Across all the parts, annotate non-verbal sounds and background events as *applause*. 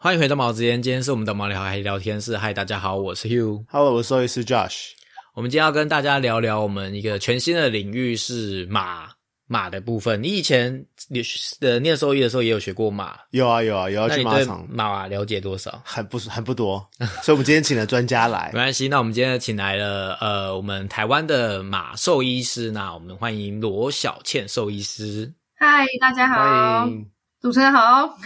欢迎回到毛子间，今天是我们的毛聊海聊天室。嗨，大家好，我是 Hugh。Hello，我是兽医师 Josh。我们今天要跟大家聊聊我们一个全新的领域是马马的部分。你以前你呃念兽医的时候也有学过马，有啊有啊，有要那你对去马场，马了解多少？很不很不多，所以我们今天请了专家来 *laughs* 没。关系，那我们今天请来了呃我们台湾的马兽医师，那我们欢迎罗小倩兽医师。嗨，大家好。主持人好，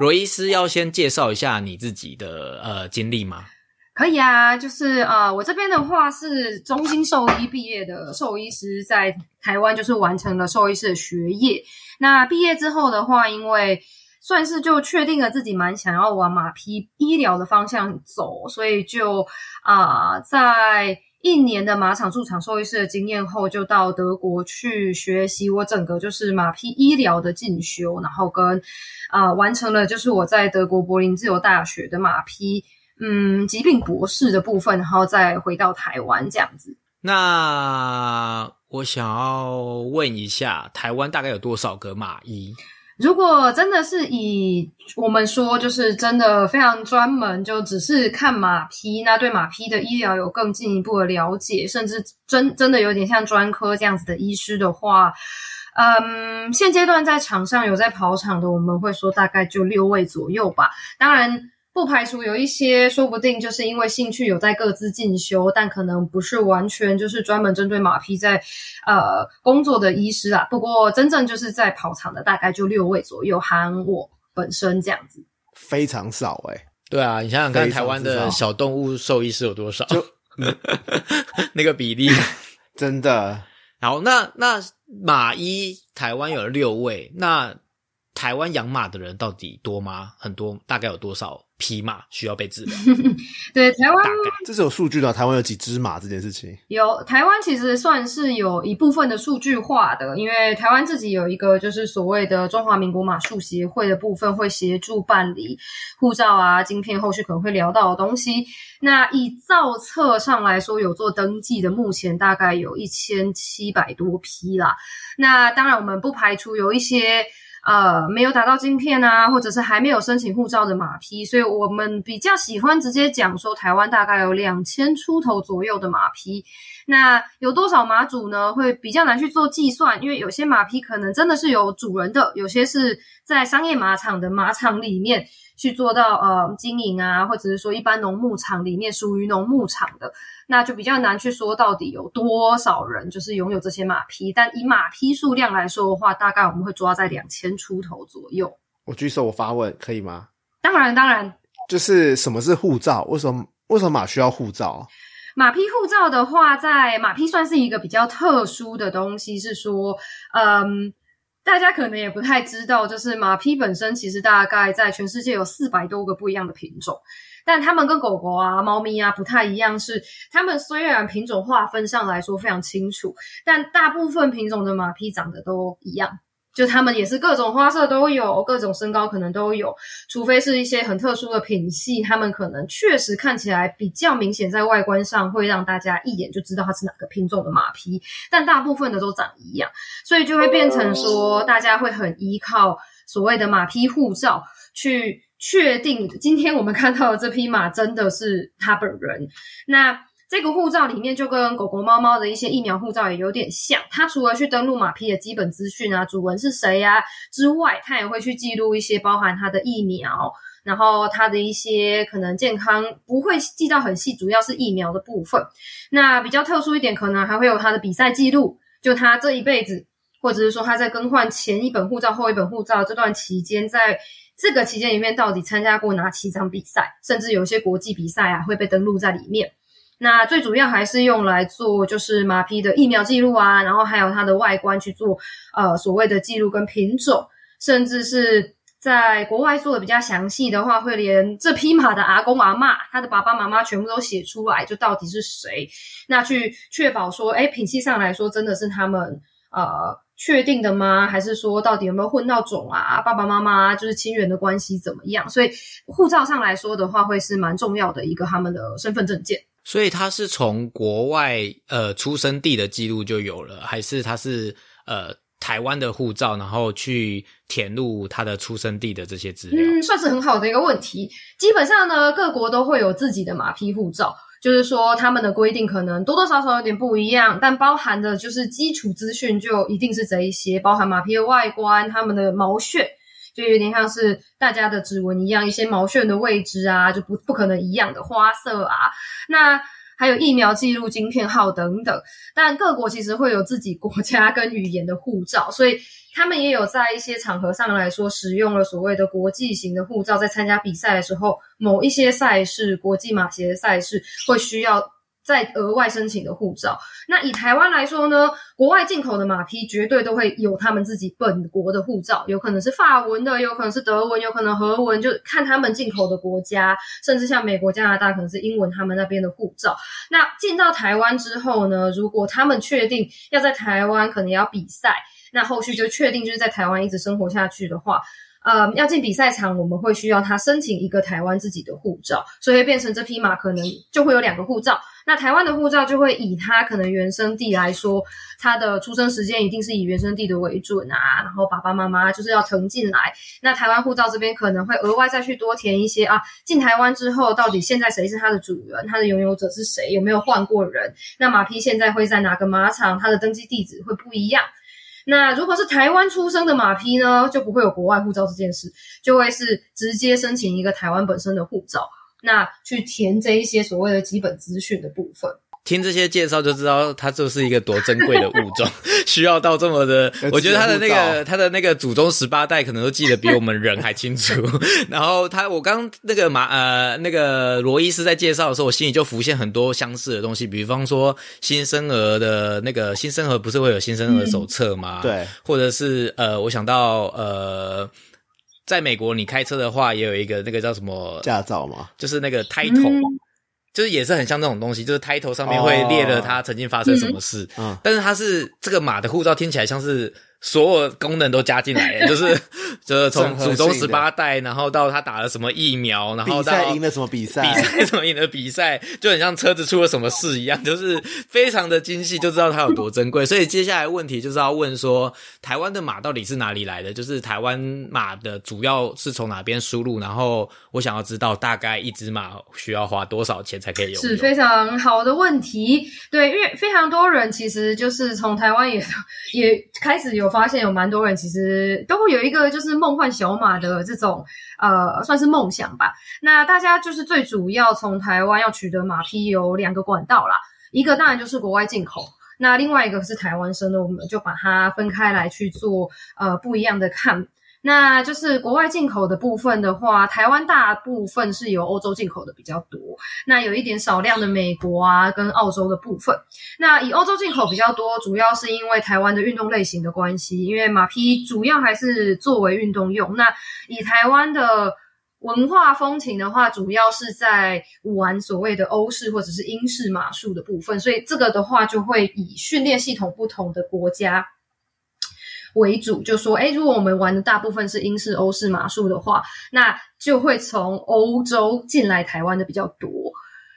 罗医师要先介绍一下你自己的呃经历吗？可以啊，就是呃，我这边的话是中心兽医毕业的兽医师，在台湾就是完成了兽医师的学业。那毕业之后的话，因为算是就确定了自己蛮想要往马匹医疗的方向走，所以就啊、在一年的马场驻场兽医师的经验后，就到德国去学习我整个就是马匹医疗的进修，然后跟啊、完成了就是我在德国柏林自由大学的马匹嗯疾病博士的部分，然后再回到台湾这样子。那我想要问一下，台湾大概有多少个马医？如果真的是以我们说，就是真的非常专门，就只是看马匹，那对马匹的医疗有更进一步的了解，甚至真真的有点像专科这样子的医师的话，嗯，现阶段在场上有在跑场的，我们会说大概就六位左右吧。当然，不排除有一些说不定就是因为兴趣有在各自进修，但可能不是完全就是专门针对马匹在呃工作的医师啊。不过真正就是在跑场的大概就六位左右，含我本身这样子。非常少哎、对啊，你想想看，台湾的小动物兽医师有多少？就 *laughs* 那个比例。*laughs* 真的好，那那马医台湾有六位，那台湾养马的人到底多吗？很多，大概有多少匹马需要被治疗？*laughs* 对，台湾这是有数据的。台湾有几只马这件事情，有台湾其实算是有一部分的数据化的，因为台湾自己有一个就是所谓的中华民国马术协会的部分，会协助办理护照啊、晶片，后续可能会聊到的东西。那以造册上来说，有做登记的，目前大概有一千七百多匹啦。那当然，我们不排除有一些。呃，没有打到晶片啊，或者是还没有申请护照的马匹，所以我们比较喜欢直接讲说，台湾大概有两千出头左右的马匹。那有多少马主呢？会比较难去做计算，因为有些马匹可能真的是有主人的，有些是在商业马场的马场里面去做到呃经营啊，或者是说一般农牧场里面属于农牧场的，那就比较难去说到底有多少人就是拥有这些马匹。但以马匹数量来说的话，大概我们会抓在两千出头左右。我举手我发问可以吗？当然，当然，就是什么是护照？为什么为什么马需要护照？马匹护照的话，在马匹算是一个比较特殊的东西，是说，嗯，大家可能也不太知道，就是马匹本身其实大概在全世界有四百多个不一样的品种，但它们跟狗狗啊、猫咪啊不太一样，是它们虽然品种划分上来说非常清楚，但大部分品种的马匹长得都一样。就他们也是各种花色都有，各种身高可能都有，除非是一些很特殊的品系，他们可能确实看起来比较明显，在外观上会让大家一眼就知道它是哪个品种的马匹，但大部分的都长一样，所以就会变成说，大家会很依靠所谓的马匹护照去确定今天我们看到的这匹马真的是他本人。那这个护照里面就跟狗狗、猫猫的一些疫苗护照也有点像，它除了去登录马匹的基本资讯啊，主人是谁呀、之外，它也会去记录一些包含它的疫苗，然后它的一些可能健康不会记到很细，主要是疫苗的部分。那比较特殊一点，可能还会有它的比赛记录，就它这一辈子，或者是说他在更换前一本护照、后一本护照这段期间，在这个期间里面到底参加过哪几场比赛，甚至有些国际比赛啊会被登录在里面。那最主要还是用来做就是马匹的疫苗记录啊，然后还有它的外观去做呃所谓的记录跟品种，甚至是在国外做的比较详细的话，会连这匹马的阿公阿嬷、他的爸爸妈妈全部都写出来，就到底是谁，那去确保说，哎，品系上来说真的是他们呃确定的吗？还是说到底有没有混到种啊？爸爸妈妈就是亲缘的关系怎么样？所以护照上来说的话，会是蛮重要的一个他们的身份证件。所以他是从国外呃出生地的记录就有了，还是他是呃台湾的护照，然后去填入他的出生地的这些资料？嗯，算是很好的一个问题。基本上呢，各国都会有自己的马匹护照，就是说他们的规定可能多多少少有点不一样，但包含的就是基础资讯就一定是这一些，包含马匹的外观、它们的毛屑，就有点像是大家的指纹一样，一些毛线的位置啊，就不不可能一样的花色啊，那。还有疫苗记录、晶片号等等，但各国其实会有自己国家跟语言的护照，所以他们也有在一些场合上来说，使用了所谓的国际型的护照，在参加比赛的时候，某一些赛事、国际马协的赛事会需要。再额外申请的护照。那以台湾来说呢，国外进口的马匹绝对都会有他们自己本国的护照，有可能是法文的，有可能是德文，有可能荷文，就看他们进口的国家，甚至像美国、加拿大可能是英文，他们那边的护照。那进到台湾之后呢，如果他们确定要在台湾可能要比赛，那后续就确定就是在台湾一直生活下去的话。呃，要进比赛场，我们会需要他申请一个台湾自己的护照，所以变成这匹马可能就会有两个护照。那台湾的护照就会以他可能原生地来说，他的出生时间一定是以原生地的为准啊。然后爸爸妈妈就是要腾进来，那台湾护照这边可能会额外再去多填一些啊。进台湾之后，到底现在谁是他的主人？他的拥有者是谁？有没有换过人？那马匹现在会在哪个马场？它的登记地址会不一样。那如果是台湾出生的马匹呢，就不会有国外护照这件事，就会是直接申请一个台湾本身的护照，那去填这一些所谓的基本资讯的部分。听这些介绍就知道，它就是一个多珍贵的物种，*laughs* 需要到这么的。我觉得它的那个它的那个祖宗十八代可能都记得比我们人还清楚。*laughs* 然后他，我刚那个马呃那个罗伊斯在介绍的时候，我心里就浮现很多相似的东西，比方说新生儿的那个新生儿不是会有新生儿手册吗？对，或者是呃，我想到呃，在美国你开车的话，也有一个那个叫什么驾照吗？就是那个胎头。就是也是很像这种东西，就是 title 上面会列了他曾经发生什么事，但是他是这个马的护照听起来像是。所有功能都加进来，*laughs* 就是就是从祖宗十八代，然后到他打了什么疫苗，然后到赢了什么比赛，比赛什么赢的比赛，*laughs* 就很像车子出了什么事一样，就是非常的精细，就知道它有多珍贵。所以接下来问题就是要问说，台湾的马到底是哪里来的？就是台湾马的主要是从哪边输入？然后我想要知道大概一只马需要花多少钱才可以有？是非常好的问题。对，因为非常多人其实就是从台湾也 *laughs* 也开始有。发现有蛮多人其实都会有一个就是梦幻小马的这种呃算是梦想吧。那大家就是最主要从台湾要取得马匹有两个管道啦，一个当然就是国外进口，那另外一个是台湾生的，我们就把它分开来去做呃不一样的看。那就是国外进口的部分的话，台湾大部分是由欧洲进口的比较多，那有一点少量的美国啊跟澳洲的部分。那以欧洲进口比较多，主要是因为台湾的运动类型的关系，因为马匹主要还是作为运动用。那以台湾的文化风情的话，主要是在玩所谓的欧式或者是英式马术的部分，所以这个的话就会以训练系统不同的国家。为主，就说，哎，如果我们玩的大部分是英式、欧式马术的话，那就会从欧洲进来台湾的比较多。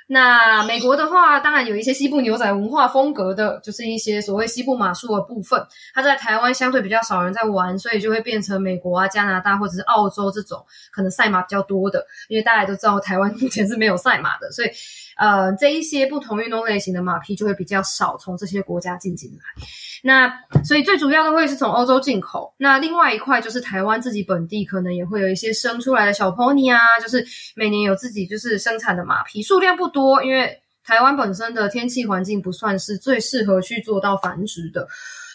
那美国的话，当然有一些西部牛仔文化风格的，就是一些所谓西部马术的部分，它在台湾相对比较少人在玩，所以就会变成美国啊、加拿大或者是澳洲这种可能赛马比较多的。因为大家都知道台湾目前是没有赛马的，所以呃，这一些不同运动类型的马匹就会比较少从这些国家进进来。那所以最主要的会是从欧洲进口，那另外一块就是台湾自己本地可能也会有一些生出来的小 pony 啊，就是每年有自己就是生产的马匹，数量不多，因为台湾本身的天气环境不算是最适合去做到繁殖的。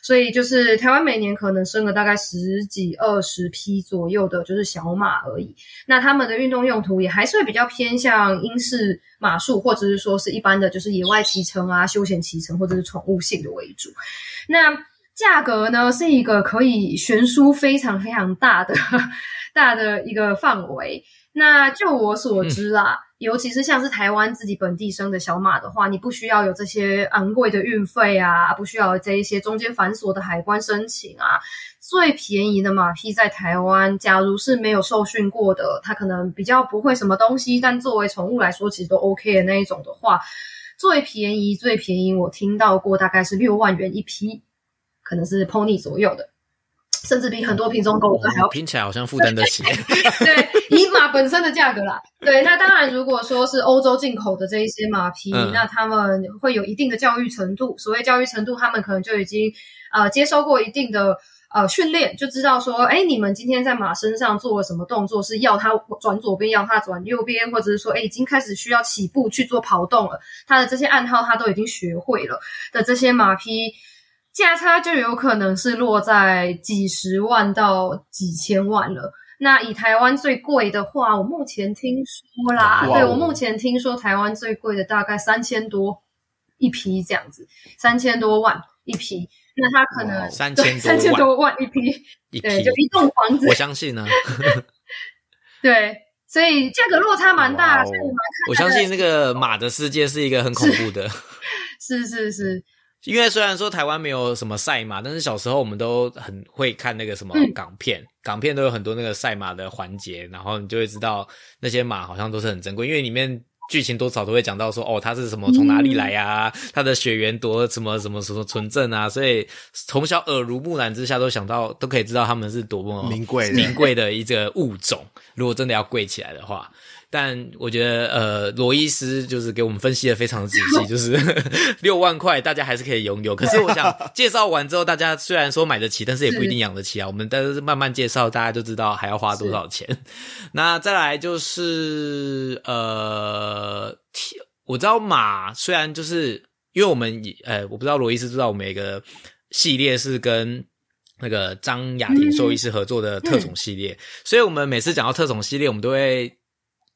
所以就是台湾每年可能生了大概十几二十匹左右的，就是小马而已。那他们的运动用途也还是会比较偏向英式马术，或者是说是一般的，就是野外骑乘啊、休闲骑乘或者是宠物性的为主。那价格呢，是一个可以悬殊非常非常大的 *laughs* 大的一个范围。那就我所知啦。尤其是像是台湾自己本地生的小马的话，你不需要有这些昂贵的运费啊，不需要这一些中间繁琐的海关申请啊。最便宜的马匹在台湾，假如是没有受训过的，它可能比较不会什么东西，但作为宠物来说，其实都 OK 的那一种的话，最便宜最便宜，我听到过大概是六万元一匹，可能是 pony 左右的。甚至比很多品种狗都还要拼起来好像负担得起。*laughs* 对，以马本身的价格啦。对，那当然，如果说是欧洲进口的这一些马匹，那他们会有一定的教育程度。所谓教育程度，他们可能就已经呃接收过一定的呃训练，就知道说，哎，你们今天在马身上做了什么动作，是要它转左边，要它转右边，或者是说，哎，已经开始需要起步去做跑动了。它的这些暗号，它都已经学会了的这些马匹。价差就有可能是落在几十万到几千万了。那以台湾最贵的话，我目前听说啦，对我目前听说台湾最贵的大概三千多一批这样子，三千多万一批。那它可能三千三千多万一批，对，就一栋房子。我相信呢。*laughs* 对，所以价格落差蛮大。我相信那个马的世界是一个很恐怖的。是是是。因为虽然说台湾没有什么赛马，但是小时候我们都很会看那个什么港片，港片都有很多那个赛马的环节，然后你就会知道那些马好像都是很珍贵，因为里面剧情多少都会讲到说，哦，它是什么从哪里来呀，它的血缘多什么什么什么纯正啊，所以从小耳濡目染之下都想到都可以知道他们是多么名贵名贵的一个物种，如果真的要贵起来的话。但我觉得，呃，罗伊斯就是给我们分析的非常仔细，*laughs* 就是 *laughs* 六万块大家还是可以拥有。可是我想介绍完之后，大家虽然说买得起，但是也不一定养得起啊。我们但是慢慢介绍，大家就知道还要花多少钱。*laughs* 那再来就是，呃，我知道马虽然就是因为我们，呃，我不知道罗伊斯知道我们一个系列是跟那个张雅婷兽医师合作的特种系列，所以我们每次讲到特种系列，我们都会。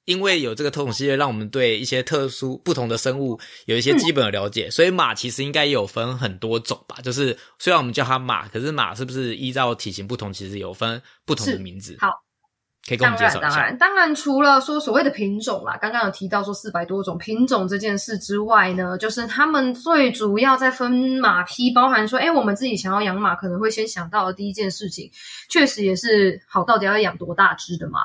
因为有这个特种系列，让我们对一些特殊不同的生物有一些基本的了解，所以马其实应该也有分很多种吧。就是虽然我们叫它马，可是马是不是依照体型不同，其实有分不同的名字？好，可以跟我们介绍一下。当然，当然，除了说所谓的品种啦，刚刚有提到说四百多种品种这件事之外呢，就是他们最主要在分马匹，包含说，哎，我们自己想要养马，可能会先想到的第一件事情，确实也是好，到底要养多大只的马？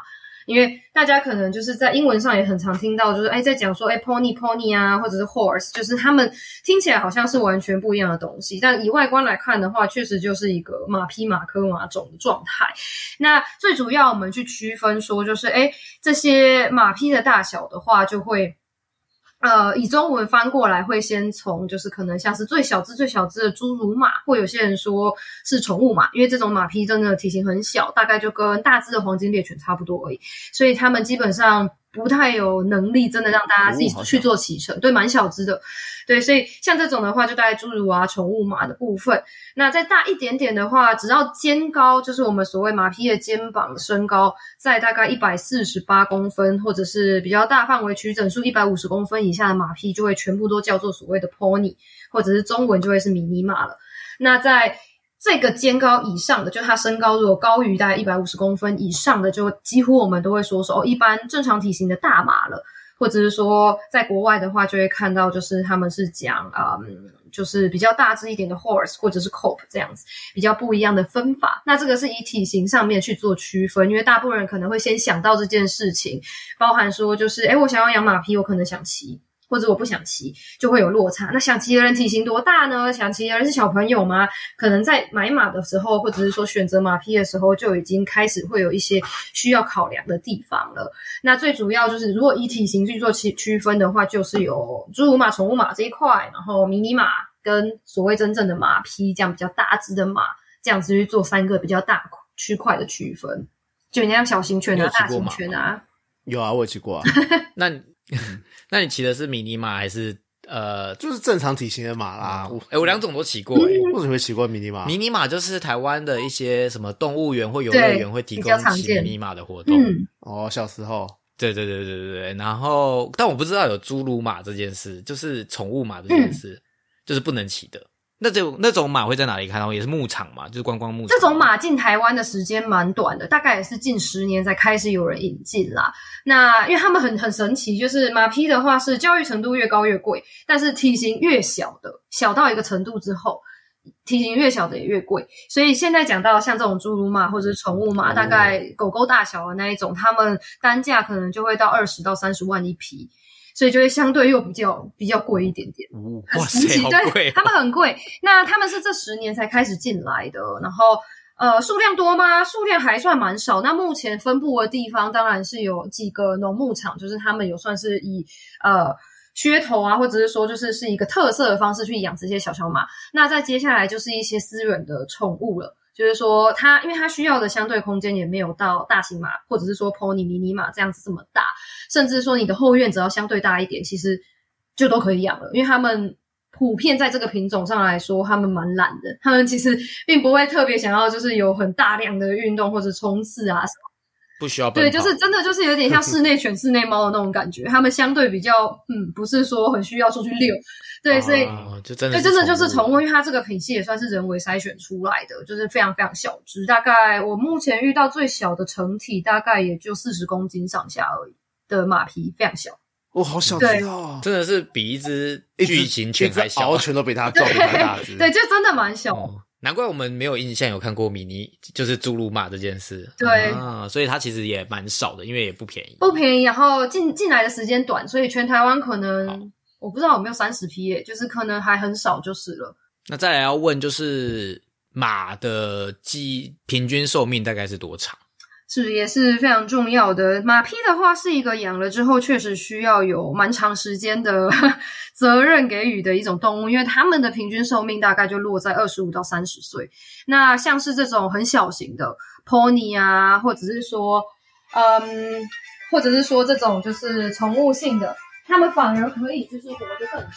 因为大家可能就是在英文上也很常听到，就是哎，在讲说哎，pony pony 啊，或者是 horse，就是他们听起来好像是完全不一样的东西，但以外观来看的话，确实就是一个马匹、马科、马种的状态。那最主要我们去区分说，就是哎，这些马匹的大小的话，就会。呃，以中文翻过来会先从就是可能像是最小只、最小只的侏儒马，或有些人说是宠物马，因为这种马匹真的体型很小，大概就跟大只的黄金猎犬差不多而已，所以它们基本上。不太有能力，真的让大家自己去做骑乘，对，蛮小只的，对，所以像这种的话，就大概侏儒啊、宠物马的部分。那再大一点点的话，只要肩高，就是我们所谓马匹的肩膀身高，在大概一百四十八公分，或者是比较大范围取整数一百五十公分以下的马匹，就会全部都叫做所谓的 pony，或者是中文就会是迷你马了。那在这个肩高以上的，就他身高如果高于大概一百五十公分以上的，就几乎我们都会说说哦，一般正常体型的大码了，或者是说在国外的话，就会看到就是他们是讲啊，就是比较大只一点的 horse 或者是 cope 这样子，比较不一样的分法。那这个是以体型上面去做区分，因为大部分人可能会先想到这件事情，包含说就是哎，我想要养马匹，我可能想骑。或者我不想骑，就会有落差。那想骑的人体型多大呢？想骑的人是小朋友吗？可能在买马的时候，或者是说选择马匹的时候，就已经开始会有一些需要考量的地方了。那最主要就是，如果以体型去做区区分的话，就是有侏儒马、宠物马这一块，然后迷你马跟所谓真正的马匹这样比较大只的马，这样子去做三个比较大区块的区分。就你像小型犬啊、大型犬啊，有啊，我骑过啊。*laughs* 那。*laughs* 那你骑的是迷你马还是呃，就是正常体型的马啦？哎，我两种都骑过。为什么会骑过迷你马？迷你马就是台湾的一些什么动物园或游乐园会提供骑迷你马的活动。哦，小时候，对对对对对对。然后，但我不知道有侏儒马这件事，就是宠物马这件事，就是不能骑的。那种那种马会在哪里看到？也是牧场嘛，就是观光牧场。这种马进台湾的时间蛮短的，大概也是近十年才开始有人引进啦。那因为他们很很神奇，就是马匹的话是教育程度越高越贵，但是体型越小的，小到一个程度之后，体型越小的也越贵。所以现在讲到像这种侏儒马或者是宠物马，大概狗狗大小的那一种，他们单价可能就会到二十到三十万一匹。所以就会相对又比较比较贵一点点，哇塞，好贵！他们很贵。那他们是这十年才开始进来的，然后呃，数量多吗？数量还算蛮少。那目前分布的地方当然是有几个农牧场，就是他们有算是以呃噱头啊，或者是说就是是一个特色的方式去养这些小小马。那再接下来就是一些私人的宠物了，就是说它因为它需要的相对空间也没有到大型马或者是说 pony 迷你马这样子这么大，甚至说你的后院只要相对大一点，其实就都可以养了，因为他们。普遍在这个品种上来说，他们蛮懒的。他们其实并不会特别想要，就是有很大量的运动或者冲刺啊什么。不需要。对，就是真的，就是有点像室 *laughs* 内犬、室内猫的那种感觉。它们相对比较，嗯，不是说很需要出去遛。对，所以就真的，就真的就是宠物，因为它这个品系也算是人为筛选出来的，就是非常非常小只。大概我目前遇到最小的成体，大概也就四十公斤上下而已的马匹，非常小。我好小只哦，真的是比一只巨型犬还小，獒犬都比它壮太大只。*laughs* 对，就真的蛮小。难怪我们没有印象有看过米妮就是侏儒马这件事。对啊，所以它其实也蛮少的，因为也不便宜。不便宜，然后进进来的时间短，所以全台湾可能我不知道有没有三十匹耶，就是可能还很少就是了。那再来要问，就是马的基平均寿命大概是多长？是也是非常重要的。马匹的话，是一个养了之后确实需要有蛮长时间的 *laughs* 责任给予的一种动物，因为它们的平均寿命大概就落在二十五到三十岁。那像是这种很小型的 pony 啊，或者是说，嗯，或者是说这种就是宠物性的，它们反而可以就是活得更久。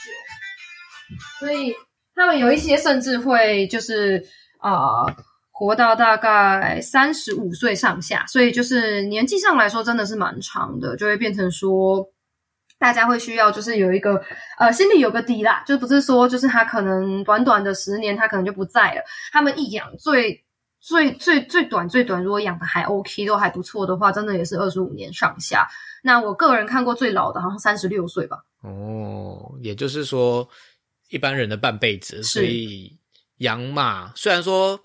所以它们有一些甚至会就是啊。活到大概三十五岁上下，所以就是年纪上来说真的是蛮长的，就会变成说，大家会需要就是有一个呃心里有个底啦，就不是说就是他可能短短的十年他可能就不在了。他们一养最最最最短最短，如果养的还 OK 都还不错的话，真的也是二十五年上下。那我个人看过最老的好像三十六岁吧。哦，也就是说一般人的半辈子，所以养马虽然说。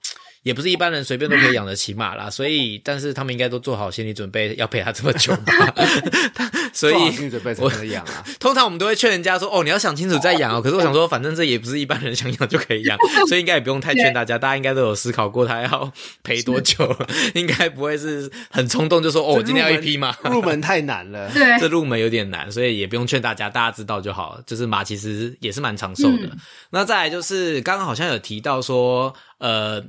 也不是一般人随便都可以养得起马啦，所以，但是他们应该都做好心理准备，要陪他这么久吧。*laughs* *laughs* 所以，心理准备才能养啊。通常我们都会劝人家说：“哦，你要想清楚再养哦。”可是我想说，反正这也不是一般人想养就可以养，所以应该也不用太劝大家。大家应该都有思考过，他要陪多久，*laughs* 应该不会是很冲动就说：“哦，我今天要一匹马。”入门太难了，对，这入门有点难，所以也不用劝大家，大家知道就好。就是马其实也是蛮长寿的。那再来就是刚刚好像有提到说，呃。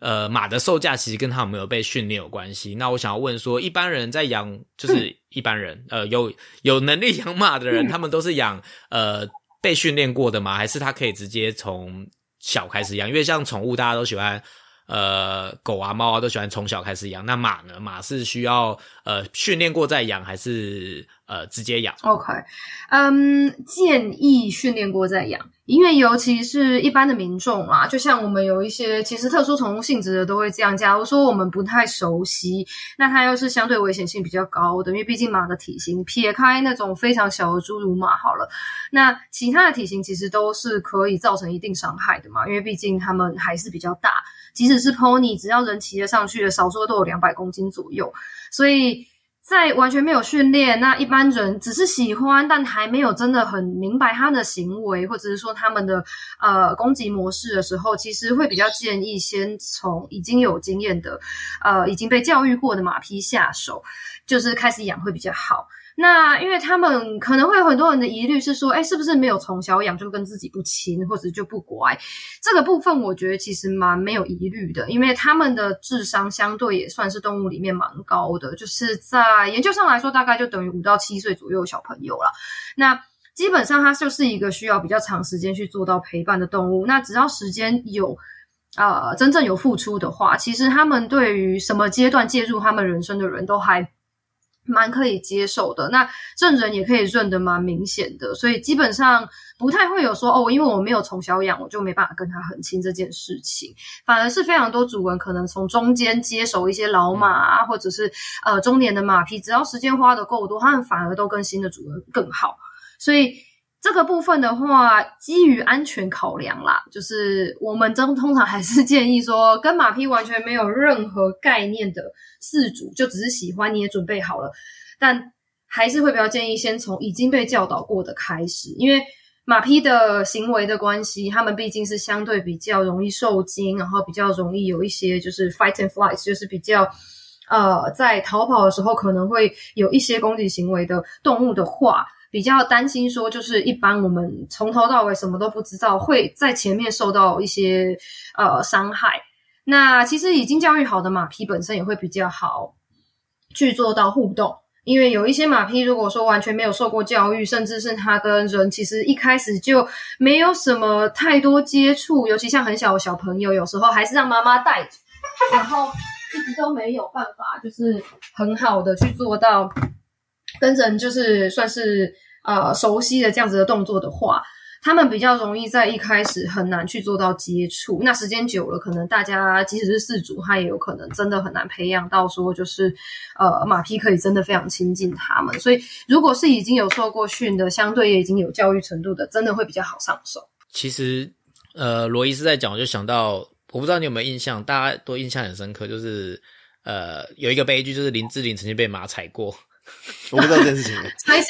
呃，马的售价其实跟他有没有被训练有关系。那我想要问说，一般人在养，就是一般人，呃，有有能力养马的人，他们都是养呃被训练过的吗？还是他可以直接从小开始养？因为像宠物，大家都喜欢。呃，狗啊、猫啊都喜欢从小开始养。那马呢？马是需要呃训练过再养，还是呃直接养？OK，嗯，建议训练过再养，因为尤其是一般的民众啊，就像我们有一些其实特殊宠物性质的都会这样。假如说我们不太熟悉，那它又是相对危险性比较高的，因为毕竟马的体型，撇开那种非常小的侏儒马好了，那其他的体型其实都是可以造成一定伤害的嘛，因为毕竟它们还是比较大。即使是 pony，只要人骑得上去的，少说都有两百公斤左右。所以在完全没有训练，那一般人只是喜欢，但还没有真的很明白他的行为，或者是说他们的呃攻击模式的时候，其实会比较建议先从已经有经验的、呃已经被教育过的马匹下手，就是开始养会比较好。那因为他们可能会有很多人的疑虑是说，哎，是不是没有从小养就跟自己不亲，或者就不乖？这个部分我觉得其实蛮没有疑虑的，因为他们的智商相对也算是动物里面蛮高的，就是在研究上来说，大概就等于五到七岁左右小朋友了。那基本上它就是一个需要比较长时间去做到陪伴的动物。那只要时间有，呃，真正有付出的话，其实他们对于什么阶段介入他们人生的人都还。蛮可以接受的，那证人也可以认得蛮明显的，所以基本上不太会有说哦，因为我没有从小养，我就没办法跟他很亲这件事情。反而是非常多主人可能从中间接手一些老马啊，或者是呃中年的马匹，只要时间花的够多，他们反而都跟新的主人更好。所以这个部分的话，基于安全考量啦，就是我们中通常还是建议说，跟马匹完全没有任何概念的。饲主就只是喜欢，你也准备好了，但还是会比较建议先从已经被教导过的开始，因为马匹的行为的关系，它们毕竟是相对比较容易受惊，然后比较容易有一些就是 fight and flight，就是比较呃在逃跑的时候可能会有一些攻击行为的动物的话，比较担心说就是一般我们从头到尾什么都不知道，会在前面受到一些呃伤害。那其实已经教育好的马匹本身也会比较好去做到互动。因为有一些马匹，如果说完全没有受过教育，甚至是它跟人其实一开始就没有什么太多接触，尤其像很小的小朋友，有时候还是让妈妈带，然后一直都没有办法，就是很好的去做到跟人就是算是呃熟悉的这样子的动作的话。他们比较容易在一开始很难去做到接触，那时间久了，可能大家即使是四主，他也有可能真的很难培养到说，就是呃马匹可以真的非常亲近他们。所以，如果是已经有受过训的，相对也已经有教育程度的，真的会比较好上手。其实，呃，罗伊斯在讲，我就想到，我不知道你有没有印象，大家都印象很深刻，就是呃有一个悲剧，就是林志玲曾经被马踩过。*laughs* 我不知道这件事情，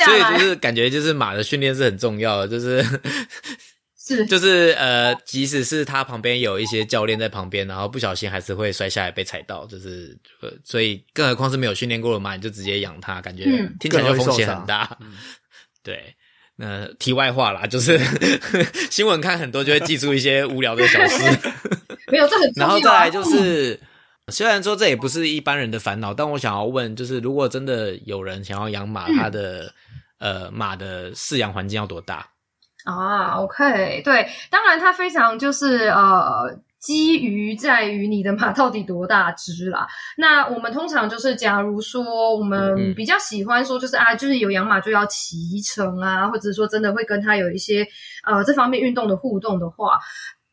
所以就是感觉就是马的训练是很重要的，就是 *laughs* 是。就是呃，即使是他旁边有一些教练在旁边，然后不小心还是会摔下来被踩到，就是呃，所以更何况是没有训练过的马，你就直接养它，感觉听起来就风险很大。*laughs* 对，那题外话啦，就是新闻看很多就会记住一些无聊的小事，没有这很，然后再来就是。虽然说这也不是一般人的烦恼，但我想要问，就是如果真的有人想要养马，他的呃马的饲养环境要多大啊？OK，对，当然它非常就是呃，基于在于你的马到底多大只啦。那我们通常就是，假如说我们比较喜欢说，就是啊，就是有养马就要骑乘啊，或者说真的会跟他有一些呃这方面运动的互动的话。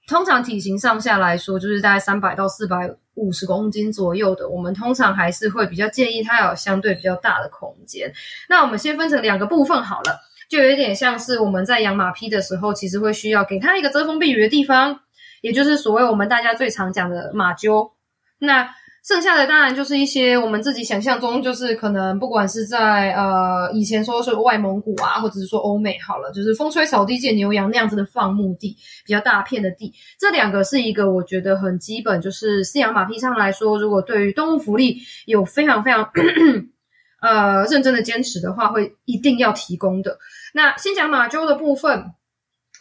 通常体型上下来说，就是大概三百到四百五十公斤左右的，我们通常还是会比较建议它有相对比较大的空间。那我们先分成两个部分好了，就有点像是我们在养马匹的时候，其实会需要给它一个遮风避雨的地方，也就是所谓我们大家最常讲的马厩。那剩下的当然就是一些我们自己想象中，就是可能不管是在呃以前说是外蒙古啊，或者是说欧美好了，就是风吹草低见牛羊那样子的放牧地，比较大片的地，这两个是一个我觉得很基本，就是饲养马匹上来说，如果对于动物福利有非常非常 *clears throat* 呃认真的坚持的话，会一定要提供的。那先讲马厩的部分，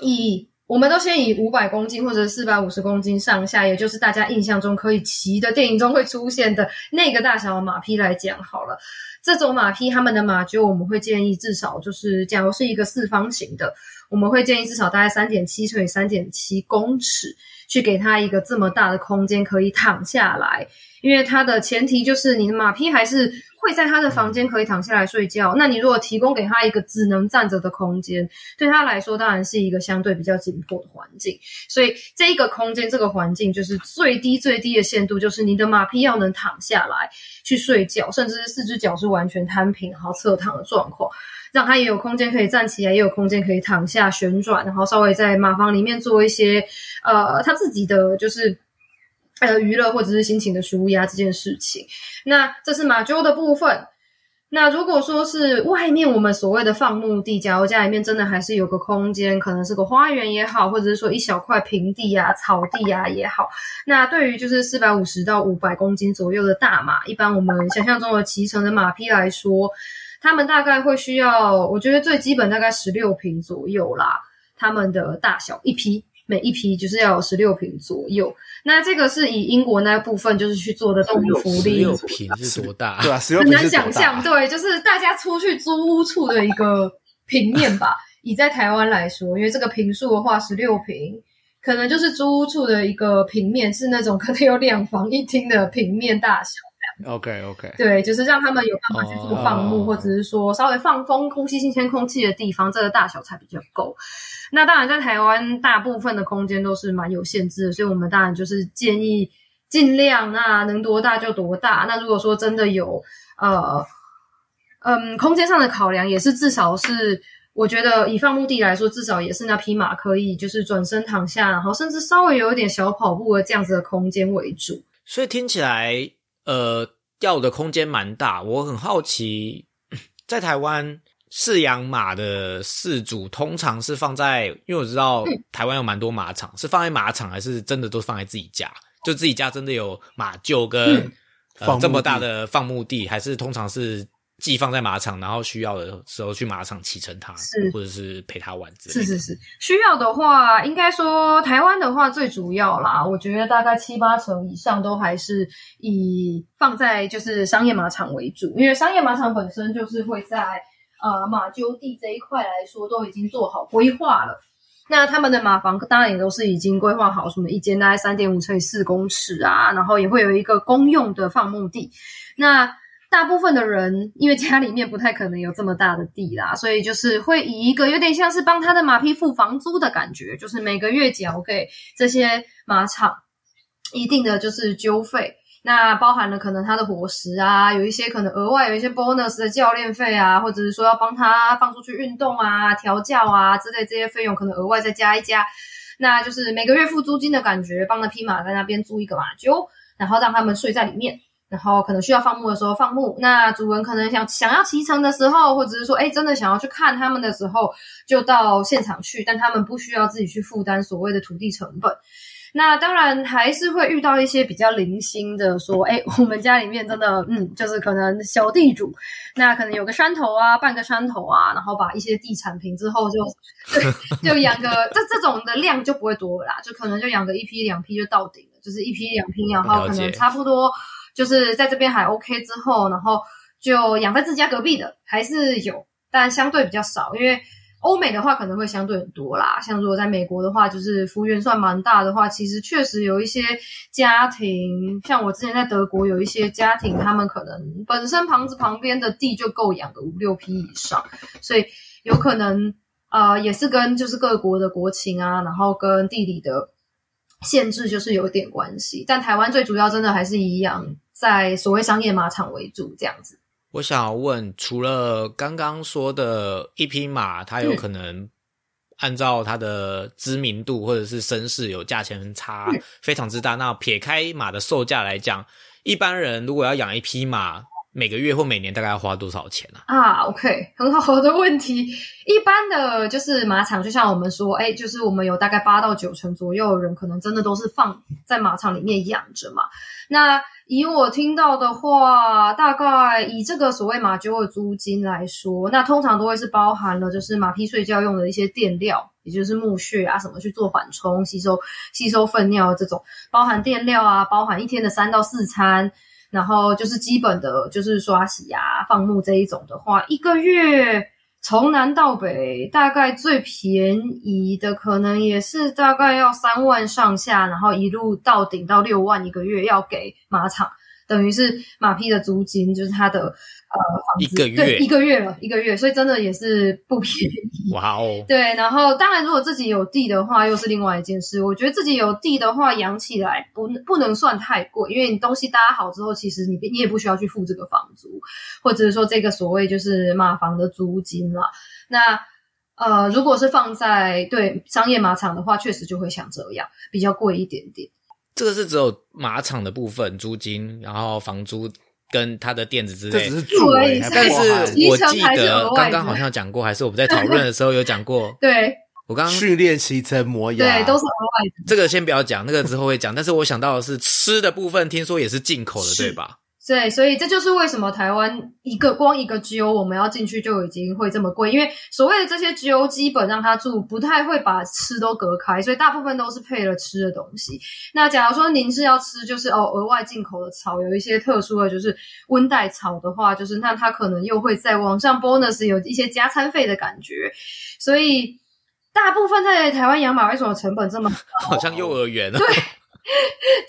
以。我们都先以五百公斤或者四百五十公斤上下，也就是大家印象中可以骑的电影中会出现的那个大小的马匹来讲好了。这种马匹，他们的马厩我们会建议至少就是，假如是一个四方形的，我们会建议至少大概三点七乘以三点七公尺，去给它一个这么大的空间可以躺下来。因为它的前提就是你的马匹还是。会在他的房间可以躺下来睡觉。那你如果提供给他一个只能站着的空间，对他来说当然是一个相对比较紧迫的环境。所以这一个空间、这个环境就是最低最低的限度，就是你的马匹要能躺下来去睡觉，甚至是四只脚是完全摊平，然后侧躺的状况，让他也有空间可以站起来，也有空间可以躺下旋转，然后稍微在马房里面做一些呃他自己的就是。呃，娱乐或者是心情的舒压这件事情，那这是马厩的部分。那如果说是外面我们所谓的放牧地，假如家里面真的还是有个空间，可能是个花园也好，或者是说一小块平地啊、草地啊也好，那对于就是四百五十到五百公斤左右的大马，一般我们想象中的骑乘的马匹来说，他们大概会需要，我觉得最基本大概十六平左右啦，他们的大小一匹。每一批就是要有十六平左右，那这个是以英国那部分就是去做的动物福利。十六平是多大？对啊，十六平很难想象。对，就是大家出去租屋处的一个平面吧。*laughs* 以在台湾来说，因为这个平数的话，十六平可能就是租屋处的一个平面，是那种可能有两房一厅的平面大小。OK OK，对，就是让他们有办法去做放牧，或者是说稍微放风、呼吸新鲜空气的地方，这个大小才比较够。那当然，在台湾大部分的空间都是蛮有限制的，所以我们当然就是建议尽量那能多大就多大。那如果说真的有呃嗯空间上的考量，也是至少是我觉得以放牧地来说，至少也是那匹马可以就是转身躺下，然后甚至稍微有一点小跑步的这样子的空间为主。所以听起来。呃，掉的空间蛮大，我很好奇，在台湾饲养马的饲主通常是放在，因为我知道台湾有蛮多马场，是放在马场还是真的都放在自己家？就自己家真的有马厩跟呃这么大的放牧地，还是通常是？寄放在马场，然后需要的时候去马场骑乘它，是或者是陪它玩。是是是，需要的话，应该说台湾的话最主要啦，我觉得大概七八成以上都还是以放在就是商业马场为主，因为商业马场本身就是会在呃马厩地这一块来说都已经做好规划了。那他们的马房当然也都是已经规划好，什么一间大概三点五乘以四公尺啊，然后也会有一个公用的放牧地。那大部分的人，因为家里面不太可能有这么大的地啦，所以就是会以一个有点像是帮他的马匹付房租的感觉，就是每个月缴给这些马场一定的就是纠费，那包含了可能他的伙食啊，有一些可能额外有一些 bonus 的教练费啊，或者是说要帮他放出去运动啊、调教啊之类这些费用，可能额外再加一加，那就是每个月付租金的感觉，帮那匹马在那边租一个马厩，然后让他们睡在里面。然后可能需要放牧的时候放牧，那主人可能想想要骑乘的时候，或者是说，哎，真的想要去看他们的时候，就到现场去，但他们不需要自己去负担所谓的土地成本。那当然还是会遇到一些比较零星的，说，哎，我们家里面真的，嗯，就是可能小地主，那可能有个山头啊，半个山头啊，然后把一些地产平之后，就就养个这这种的量就不会多啦，就可能就养个一批两批就到顶了，就是一批两批，然后可能差不多。就是在这边还 OK 之后，然后就养在自家隔壁的还是有，但相对比较少。因为欧美的话可能会相对很多啦。像如果在美国的话，就是幅员算蛮大的话，其实确实有一些家庭，像我之前在德国有一些家庭，他们可能本身房子旁边的地就够养个五六批以上，所以有可能呃也是跟就是各国的国情啊，然后跟地理的限制就是有点关系。但台湾最主要真的还是一样。在所谓商业马场为主这样子，我想要问，除了刚刚说的一匹马，它有可能按照它的知名度或者是身世有价钱差非常之大。那撇开马的售价来讲，一般人如果要养一匹马，每个月或每年大概要花多少钱呢？啊，OK，很好的问题。一般的就是马场，就像我们说，哎，就是我们有大概八到九成左右的人，可能真的都是放在马场里面养着嘛。那以我听到的话，大概以这个所谓马厩的租金来说，那通常都会是包含了就是马匹睡觉用的一些垫料，也就是木屑啊什么去做缓冲、吸收吸收粪尿这种，包含垫料啊，包含一天的三到四餐，然后就是基本的就是刷洗啊、放牧这一种的话，一个月。从南到北，大概最便宜的可能也是大概要三万上下，然后一路到顶到六万一个月要给马场，等于是马匹的租金，就是他的。呃，一个月，一个月了，一个月，所以真的也是不便宜。*laughs* 哇哦！对，然后当然，如果自己有地的话，又是另外一件事。我觉得自己有地的话，养起来不不能算太贵，因为你东西搭好之后，其实你你也不需要去付这个房租，或者是说这个所谓就是马房的租金啦。那呃，如果是放在对商业马场的话，确实就会像这样比较贵一点点。这个是只有马场的部分租金，然后房租。跟他的垫子之类，但是我记得刚刚好像讲过，还是我们在讨论的时候有讲过。*laughs* 对，我刚刚训练骑乘磨牙，对，都是额外的。这个先不要讲，那个之后会讲。但是我想到的是吃的部分，听说也是进口的，对吧？对，所以这就是为什么台湾一个光一个 GO 我们要进去就已经会这么贵，因为所谓的这些 GO 基本让他住不太会把吃都隔开，所以大部分都是配了吃的东西。那假如说您是要吃，就是哦额外进口的草，有一些特殊的，就是温带草的话，就是那它可能又会在往上 bonus 有一些加餐费的感觉。所以大部分在台湾养马为什么成本这么高？好像幼儿园啊。对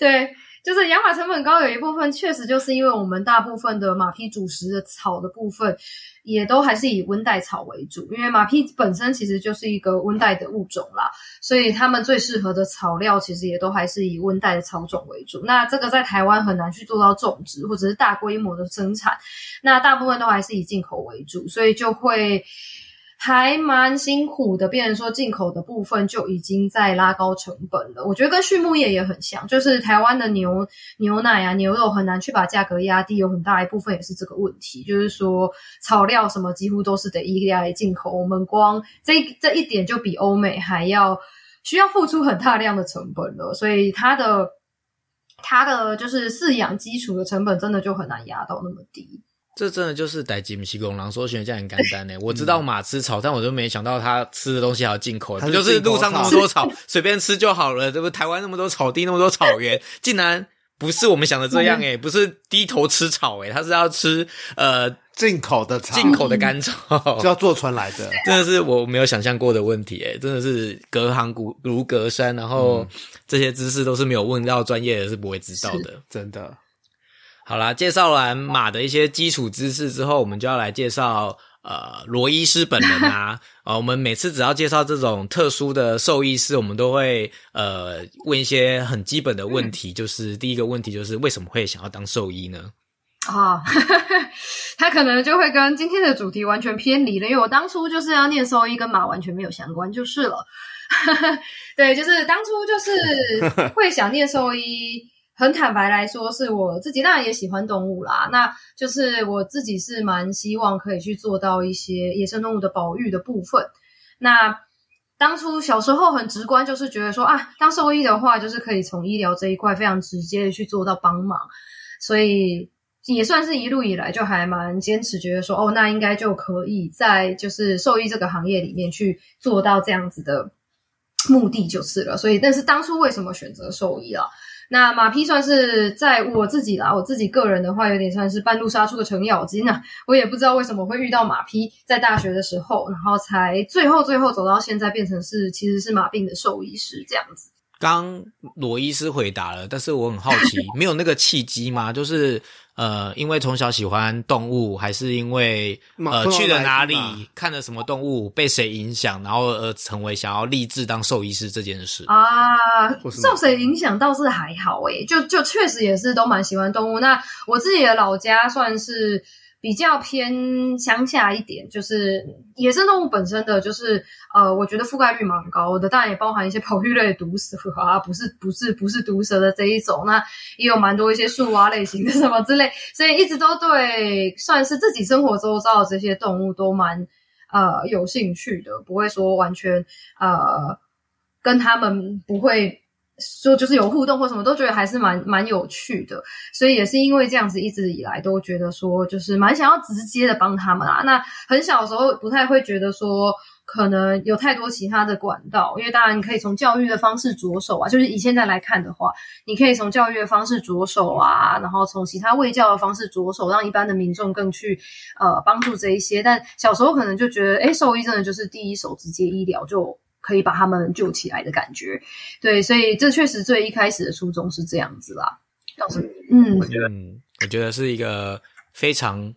*laughs* 对。就是养马成本高，有一部分确实就是因为我们大部分的马匹主食的草的部分，也都还是以温带草为主。因为马匹本身其实就是一个温带的物种啦，所以它们最适合的草料其实也都还是以温带的草种为主。那这个在台湾很难去做到种植或者是大规模的生产，那大部分都还是以进口为主，所以就会还蛮辛苦的。变成说进口的部分就已经在拉高成本了。我觉得跟畜牧业也很像，就是台湾的牛牛奶啊、牛肉很难去把价格压低，有很大一部分也是这个问题。就是说草料什么几乎都是得依赖进口，我们光这这一点就比欧美还要需要付出很大量的成本了，所以它的。它的就是饲养基础的成本，真的就很难压到那么低。这真的就是逮吉姆西公狼说选这样很简单呢。我知道马吃草，但我都没想到它吃的东西还要进口。不就是路上那么多草，*laughs* 随便吃就好了？这不台湾那么多草地，那么多草原，竟然不是我们想的这样诶 *laughs* 不是低头吃草诶它是要吃呃。进口的草，进口的干草就要坐船来的，*laughs* 真的是我没有想象过的问题诶，真的是隔行如隔山，然后这些知识都是没有问到专业的是不会知道的，真的。好啦，介绍完马的一些基础知识之后，我们就要来介绍呃罗医师本人啊。啊，*laughs* 我们每次只要介绍这种特殊的兽医师，我们都会呃问一些很基本的问题，就是第一个问题就是为什么会想要当兽医呢？啊，*laughs* 他可能就会跟今天的主题完全偏离了，因为我当初就是要念兽医，跟马完全没有相关，就是了。*laughs* 对，就是当初就是会想念兽医，很坦白来说，是我自己当然也喜欢动物啦。那就是我自己是蛮希望可以去做到一些野生动物的保育的部分。那当初小时候很直观，就是觉得说啊，当兽医的话，就是可以从医疗这一块非常直接的去做到帮忙，所以。也算是一路以来就还蛮坚持，觉得说哦，那应该就可以在就是兽医这个行业里面去做到这样子的目的就是了。所以，但是当初为什么选择兽医啊？那马匹算是在我自己啦，我自己个人的话，有点算是半路杀出个程咬金啊。我也不知道为什么会遇到马匹，在大学的时候，然后才最后最后走到现在，变成是其实是马病的兽医师这样子。刚罗医师回答了，但是我很好奇，*laughs* 没有那个契机吗？就是呃，因为从小喜欢动物，还是因为呃去了哪里看了什么动物，被谁影响，然后而成为想要立志当兽医师这件事啊？受谁影响倒是还好诶，就就确实也是都蛮喜欢动物。那我自己的老家算是。比较偏乡下一点，就是野生动物本身的就是，呃，我觉得覆盖率蛮高的，当然也包含一些保育 *laughs* 类毒蛇啊，不是不是不是毒蛇的这一种，那也有蛮多一些树蛙类型的什么之类，所以一直都对算是自己生活周遭的这些动物都蛮呃有兴趣的，不会说完全呃跟他们不会。说就是有互动或什么，都觉得还是蛮蛮有趣的，所以也是因为这样子，一直以来都觉得说，就是蛮想要直接的帮他们啊。那很小的时候不太会觉得说，可能有太多其他的管道，因为当然你可以从教育的方式着手啊，就是以现在来看的话，你可以从教育的方式着手啊，然后从其他卫教的方式着手，让一般的民众更去呃帮助这一些。但小时候可能就觉得，哎，兽医真的就是第一手直接医疗就。可以把他们救起来的感觉，对，所以这确实最一开始的初衷是这样子啦。嗯，我觉得，我觉得是一个非常。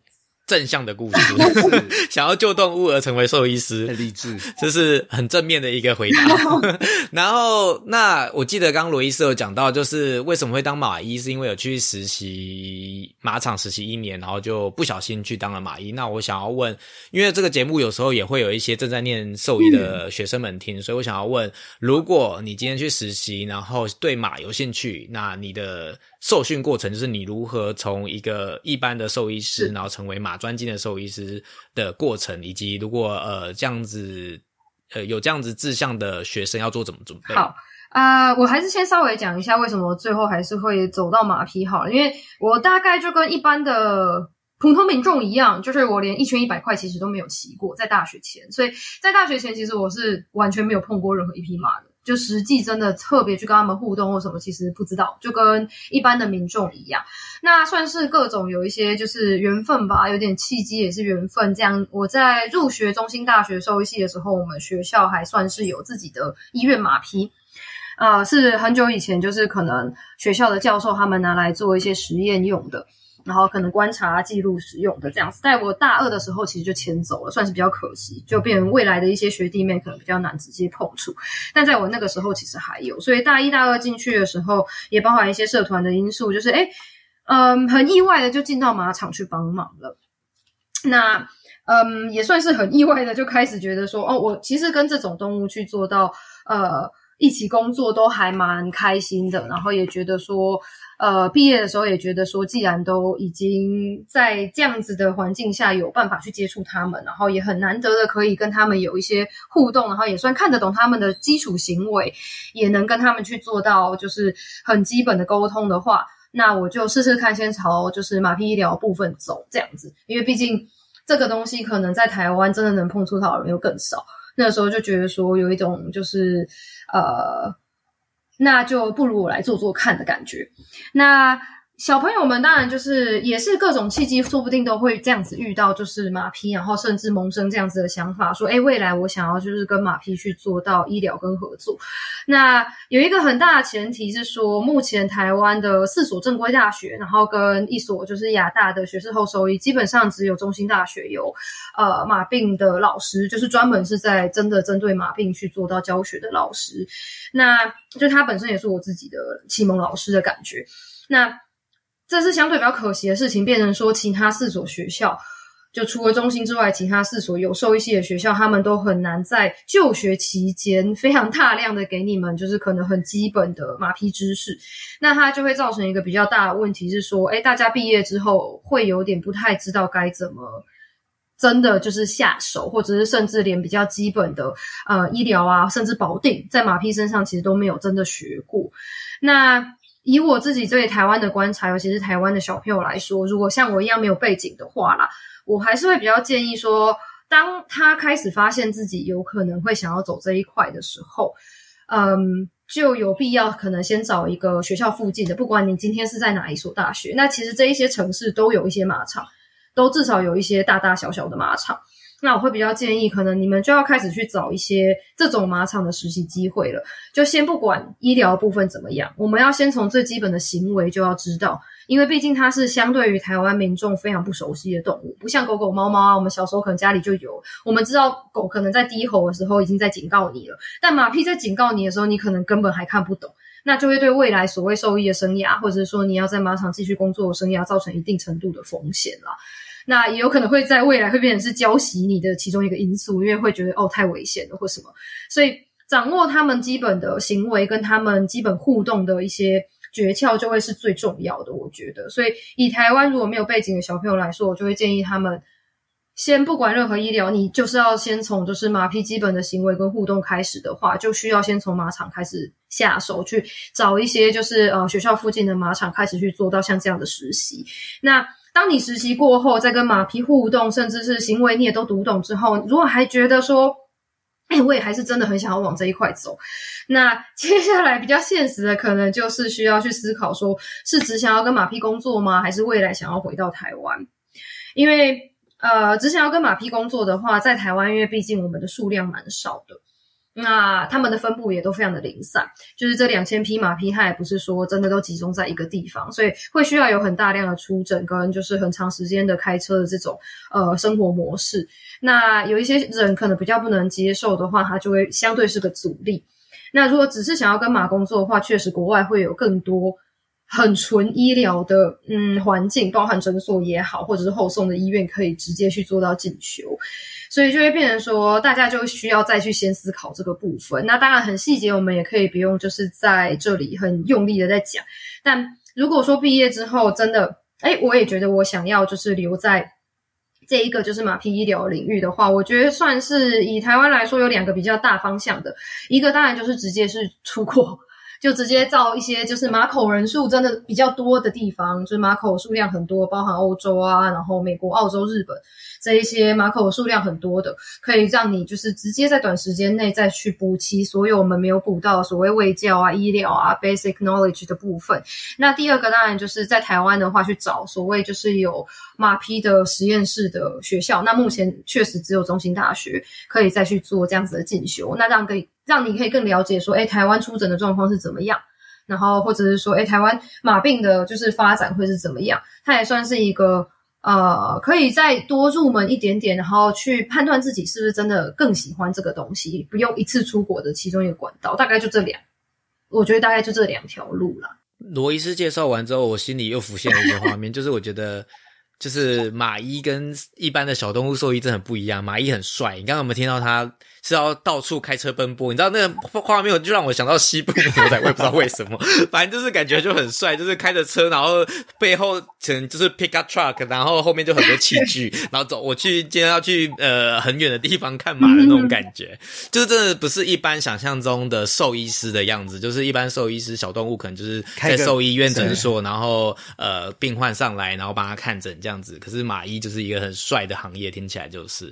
正向的故事，*laughs* 想要救动物而成为兽医师，很励志，这是很正面的一个回答。*laughs* 然后，那我记得刚刚罗医师有讲到，就是为什么会当马医，是因为有去实习马场实习一年，然后就不小心去当了马医。那我想要问，因为这个节目有时候也会有一些正在念兽医的学生们听，所以我想要问，如果你今天去实习，然后对马有兴趣，那你的。受训过程就是你如何从一个一般的兽医师，然后成为马专精的兽医师的过程，以及如果呃这样子呃有这样子志向的学生要做怎么准备？好啊，我还是先稍微讲一下为什么最后还是会走到马匹好了，因为我大概就跟一般的普通民众一样，就是我连一圈一百块其实都没有骑过，在大学前，所以在大学前其实我是完全没有碰过任何一匹马的。就实际真的特别去跟他们互动或什么，其实不知道，就跟一般的民众一样。那算是各种有一些就是缘分吧，有点契机也是缘分。这样我在入学中心大学兽医系的时候，我们学校还算是有自己的医院马匹，呃，是很久以前，就是可能学校的教授他们拿来做一些实验用的。然后可能观察、记录、使用的这样子，在我大二的时候，其实就迁走了，算是比较可惜，就变成未来的一些学弟妹可能比较难直接碰触。但在我那个时候，其实还有，所以大一、大二进去的时候，也包含一些社团的因素，就是哎，嗯，很意外的就进到马场去帮忙了。那。嗯，也算是很意外的，就开始觉得说，哦，我其实跟这种动物去做到呃一起工作都还蛮开心的，然后也觉得说。呃，毕业的时候也觉得说，既然都已经在这样子的环境下有办法去接触他们，然后也很难得的可以跟他们有一些互动，然后也算看得懂他们的基础行为，也能跟他们去做到就是很基本的沟通的话，那我就试试看，先朝就是马屁医疗部分走这样子，因为毕竟这个东西可能在台湾真的能碰触到的人又更少，那时候就觉得说有一种就是呃。那就不如我来做做看的感觉。那小朋友们当然就是也是各种契机，说不定都会这样子遇到，就是马匹，然后甚至萌生这样子的想法，说：“哎，未来我想要就是跟马匹去做到医疗跟合作。”那有一个很大的前提是说，目前台湾的四所正规大学，然后跟一所就是亚大的学士后收益，基本上只有中心大学有呃马病的老师，就是专门是在真的针对马病去做到教学的老师。那就他本身也是我自己的启蒙老师的感觉。那这是相对比较可惜的事情，变成说其他四所学校，就除了中心之外，其他四所有兽医系的学校，他们都很难在就学期间非常大量的给你们，就是可能很基本的马匹知识。那它就会造成一个比较大的问题，是说，哎，大家毕业之后会有点不太知道该怎么真的就是下手，或者是甚至连比较基本的呃医疗啊，甚至保定在马匹身上其实都没有真的学过。那以我自己对台湾的观察，尤其是台湾的小朋友来说，如果像我一样没有背景的话啦，我还是会比较建议说，当他开始发现自己有可能会想要走这一块的时候，嗯，就有必要可能先找一个学校附近的，不管你今天是在哪一所大学，那其实这一些城市都有一些马场，都至少有一些大大小小的马场。那我会比较建议，可能你们就要开始去找一些这种马场的实习机会了。就先不管医疗部分怎么样，我们要先从最基本的行为就要知道，因为毕竟它是相对于台湾民众非常不熟悉的动物，不像狗狗、猫猫啊，我们小时候可能家里就有，我们知道狗可能在低吼的时候已经在警告你了，但马匹在警告你的时候，你可能根本还看不懂，那就会对未来所谓兽医的生涯，或者是说你要在马场继续工作的生涯，造成一定程度的风险了。那也有可能会在未来会变成是教习你的其中一个因素，因为会觉得哦太危险了或什么，所以掌握他们基本的行为跟他们基本互动的一些诀窍就会是最重要的。我觉得，所以以台湾如果没有背景的小朋友来说，我就会建议他们先不管任何医疗，你就是要先从就是马匹基本的行为跟互动开始的话，就需要先从马场开始下手，去找一些就是呃学校附近的马场开始去做到像这样的实习。那当你实习过后，再跟马匹互动，甚至是行为你也都读懂之后，如果还觉得说，哎，我也还是真的很想要往这一块走，那 *laughs* 接下来比较现实的，可能就是需要去思考，说是只想要跟马匹工作吗？还是未来想要回到台湾？因为呃，只想要跟马匹工作的话，在台湾，因为毕竟我们的数量蛮少的。那他们的分布也都非常的零散，就是这两千匹马匹，它也不是说真的都集中在一个地方，所以会需要有很大量的出诊跟就是很长时间的开车的这种呃生活模式。那有一些人可能比较不能接受的话，它就会相对是个阻力。那如果只是想要跟马工作的话，确实国外会有更多很纯医疗的嗯环境，包含诊所也好，或者是后送的医院，可以直接去做到进修。所以就会变成说，大家就需要再去先思考这个部分。那当然很细节，我们也可以不用就是在这里很用力的在讲。但如果说毕业之后真的，哎，我也觉得我想要就是留在这一个就是马匹医疗领域的话，我觉得算是以台湾来说有两个比较大方向的，一个当然就是直接是出国。就直接造一些，就是马口人数真的比较多的地方，就是马口数量很多，包含欧洲啊，然后美国、澳洲、日本这一些马口数量很多的，可以让你就是直接在短时间内再去补齐所有我们没有补到所谓卫教啊、医疗啊、basic knowledge 的部分。那第二个当然就是在台湾的话，去找所谓就是有马匹的实验室的学校。那目前确实只有中心大学可以再去做这样子的进修，那让可以。让你可以更了解说，哎，台湾出诊的状况是怎么样，然后或者是说，哎，台湾马病的就是发展会是怎么样？它也算是一个呃，可以再多入门一点点，然后去判断自己是不是真的更喜欢这个东西，不用一次出国的其中一个管道。大概就这两，我觉得大概就这两条路了。罗医师介绍完之后，我心里又浮现了一个画面，*laughs* 就是我觉得。就是马医跟一般的小动物兽医真的很不一样。马医很帅，你刚刚有没有听到他？是要到处开车奔波，你知道那个画面就让我想到西部牛仔，我也不知道为什么，反正就是感觉就很帅，就是开着车，然后背后可能就是 pickup truck，然后后面就很多器具，*laughs* 然后走我去今天要去呃很远的地方看马的那种感觉，就是真的不是一般想象中的兽医师的样子，就是一般兽医师小动物可能就是在兽医院诊所，然后呃病患上来，然后帮他看诊这样子，可是马医就是一个很帅的行业，听起来就是。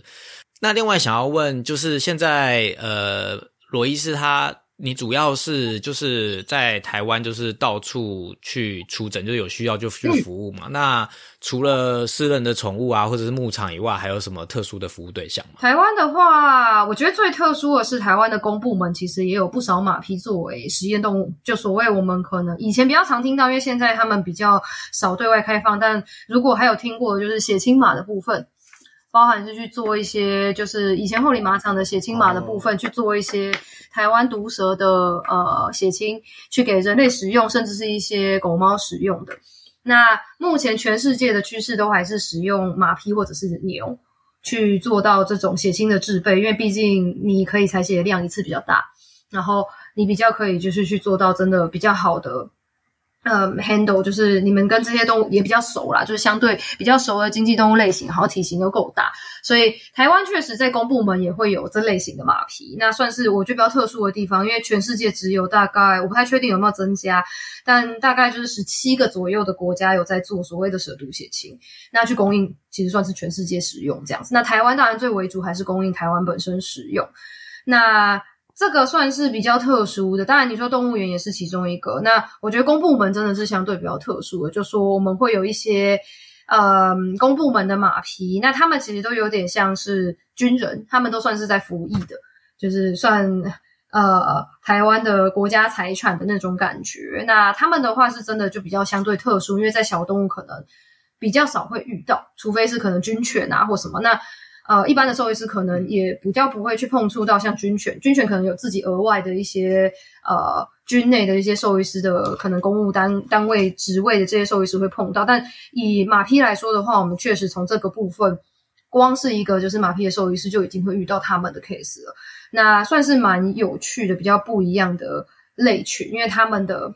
那另外想要问，就是现在呃，罗伊斯他，你主要是就是在台湾，就是到处去出诊，就有需要就去服务嘛。那除了私人的宠物啊，或者是牧场以外，还有什么特殊的服务对象吗？台湾的话，我觉得最特殊的是台湾的公部门，其实也有不少马匹作为实验动物。就所谓我们可能以前比较常听到，因为现在他们比较少对外开放。但如果还有听过，就是血清马的部分。包含是去做一些，就是以前后里马场的血清马的部分，去做一些台湾毒蛇的呃血清，去给人类使用，甚至是一些狗猫使用的。那目前全世界的趋势都还是使用马匹或者是牛去做到这种血清的制备，因为毕竟你可以采血的量一次比较大，然后你比较可以就是去做到真的比较好的。呃，handle 就是你们跟这些动物也比较熟啦，就是相对比较熟的经济动物类型，然后体型又够大，所以台湾确实在公部门也会有这类型的马匹，那算是我觉得比较特殊的地方，因为全世界只有大概我不太确定有没有增加，但大概就是十七个左右的国家有在做所谓的蛇毒血清，那去供应其实算是全世界使用这样子，那台湾当然最为主还是供应台湾本身使用，那。这个算是比较特殊的，当然你说动物园也是其中一个。那我觉得公部门真的是相对比较特殊的，就说我们会有一些呃公部门的马匹，那他们其实都有点像是军人，他们都算是在服役的，就是算呃台湾的国家财产的那种感觉。那他们的话是真的就比较相对特殊，因为在小动物可能比较少会遇到，除非是可能军犬啊或什么那。呃，一般的兽医师可能也比较不会去碰触到像军犬，军犬可能有自己额外的一些呃军内的一些兽医师的可能公务单单位职位的这些兽医师会碰到，但以马匹来说的话，我们确实从这个部分，光是一个就是马匹的兽医师就已经会遇到他们的 case 了，那算是蛮有趣的，比较不一样的类群，因为他们的。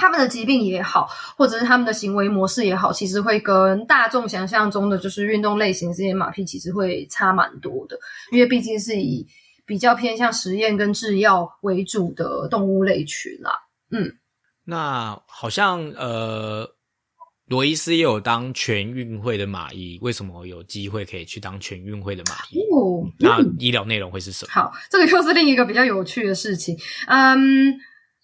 他们的疾病也好，或者是他们的行为模式也好，其实会跟大众想象中的就是运动类型这些马匹其实会差蛮多的，因为毕竟是以比较偏向实验跟制药为主的动物类群啦。嗯，那好像呃，罗伊斯也有当全运会的马医，为什么有机会可以去当全运会的马医？哦，那医疗内容会是什么？好，这个又是另一个比较有趣的事情。嗯。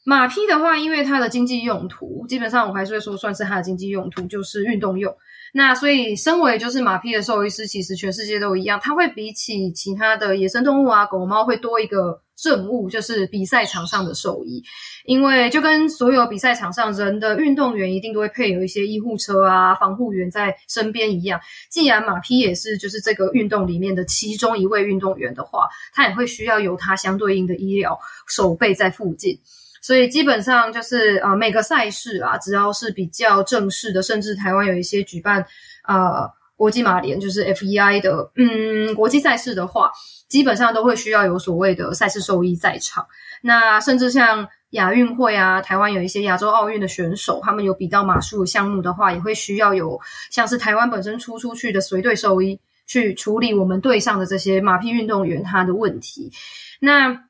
马匹的话，因为它的经济用途，基本上我还是会说算是它的经济用途，就是运动用。那所以，身为就是马匹的兽医师，其实全世界都一样，它会比起其他的野生动物啊，狗猫会多一个任务，就是比赛场上的兽医。因为就跟所有比赛场上人的运动员一定都会配有一些医护车啊、防护员在身边一样，既然马匹也是就是这个运动里面的其中一位运动员的话，他也会需要有他相对应的医疗守备在附近。所以基本上就是呃每个赛事啊，只要是比较正式的，甚至台湾有一些举办呃国际马联，就是 FEI 的嗯国际赛事的话，基本上都会需要有所谓的赛事兽医在场。那甚至像亚运会啊，台湾有一些亚洲奥运的选手，他们有比到马术项目的话，也会需要有像是台湾本身出出去的随队兽医去处理我们队上的这些马匹运动员他的问题。那